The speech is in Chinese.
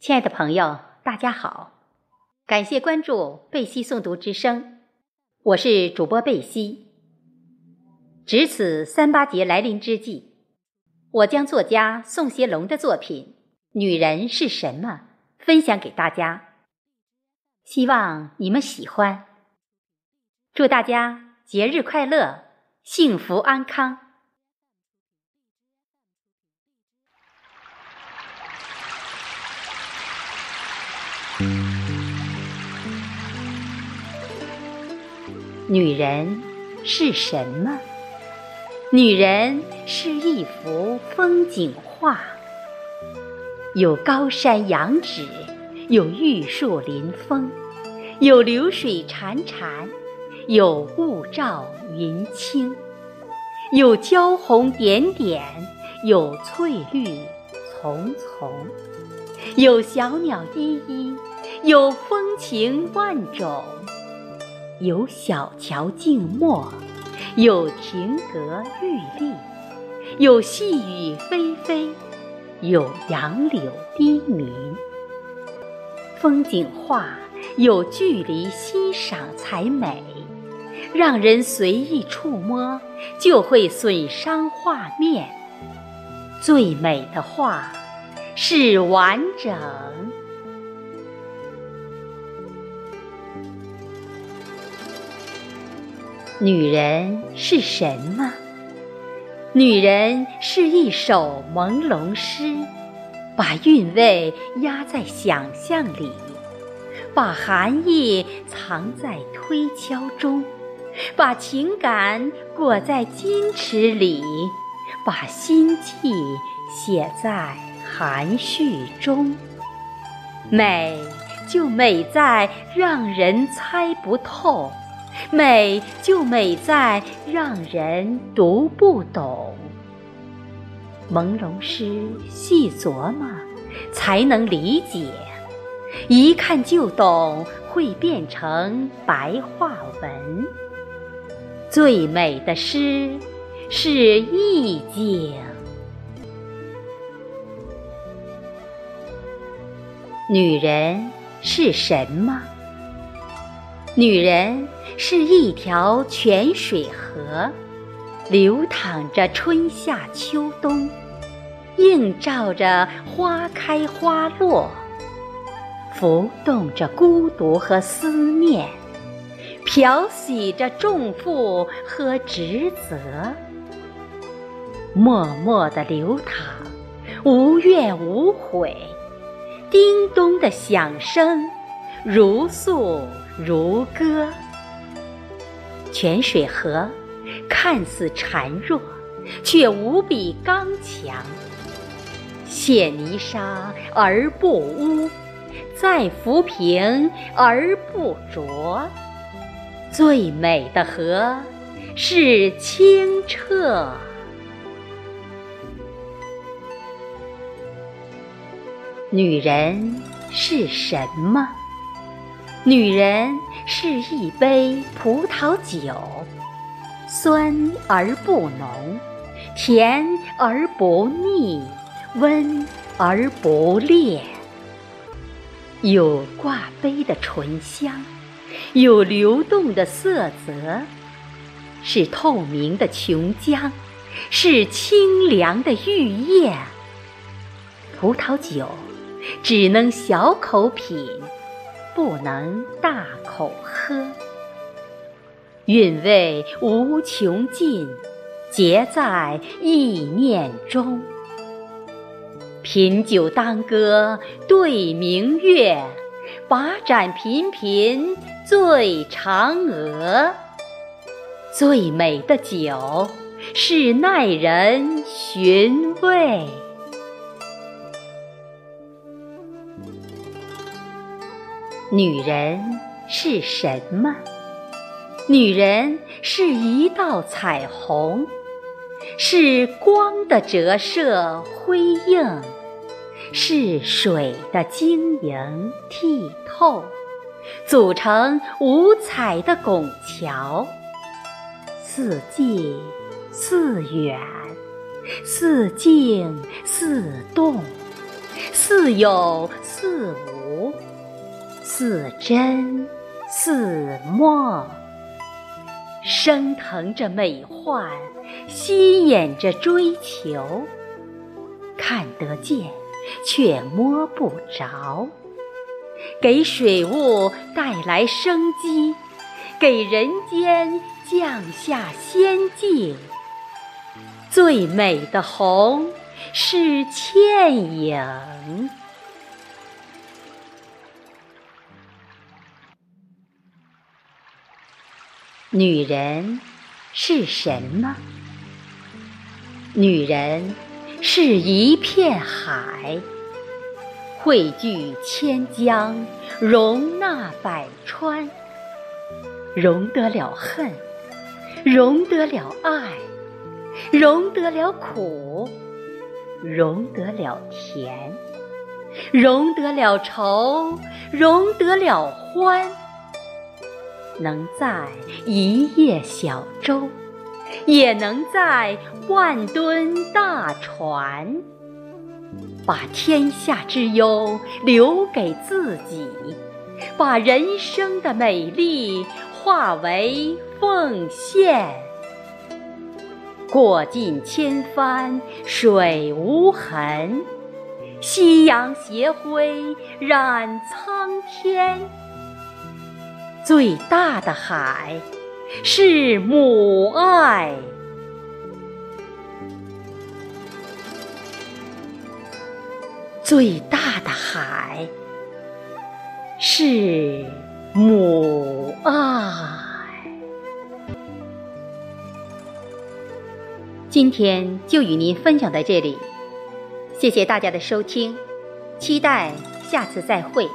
亲爱的朋友，大家好，感谢关注贝西诵读之声，我是主播贝西。值此三八节来临之际，我将作家宋协龙的作品《女人是什么》分享给大家，希望你们喜欢。祝大家节日快乐，幸福安康。女人是什么？女人是一幅风景画，有高山仰止，有玉树临风，有流水潺潺，有雾罩云轻，有娇红点点，有翠绿丛丛，有小鸟依依。有风情万种，有小桥静默，有亭阁玉立，有细雨霏霏，有杨柳低鸣。风景画有距离欣赏才美，让人随意触摸就会损伤画面。最美的画是完整。女人是什么？女人是一首朦胧诗，把韵味压在想象里，把含义藏在推敲中，把情感裹在矜持里，把心迹写在含蓄中。美就美在让人猜不透。美就美在让人读不懂，朦胧诗细琢磨才能理解，一看就懂会变成白话文。最美的诗是意境。女人是什么？女人是一条泉水河，流淌着春夏秋冬，映照着花开花落，浮动着孤独和思念，漂洗着重负和职责，默默地流淌，无怨无悔，叮咚的响声，如诉。如歌，泉水河看似孱弱，却无比刚强。陷泥沙而不污，在浮萍而不浊。最美的河是清澈。女人是什么？女人是一杯葡萄酒，酸而不浓，甜而不腻，温而不烈。有挂杯的醇香，有流动的色泽，是透明的琼浆，是清凉的玉液。葡萄酒只能小口品。不能大口喝，韵味无穷尽，结在意念中。品酒当歌对明月，把盏频频醉嫦娥。最美的酒是耐人寻味。女人是什么？女人是一道彩虹，是光的折射辉映，是水的晶莹剔透，组成五彩的拱桥。似近似远，似静似动，似。有似无，似真似梦，升腾着美幻，吸引着追求，看得见却摸不着，给水雾带来生机，给人间降下仙境。最美的红是倩影。女人是什么？女人是一片海，汇聚千江，容纳百川，容得了恨，容得了爱。容得了苦，容得了甜，容得了愁，容得了欢。能载一叶小舟，也能载万吨大船。把天下之忧留给自己，把人生的美丽化为奉献。过尽千帆水无痕，夕阳斜晖染苍天。最大的海是母爱，最大的海是母爱。今天就与您分享到这里，谢谢大家的收听，期待下次再会。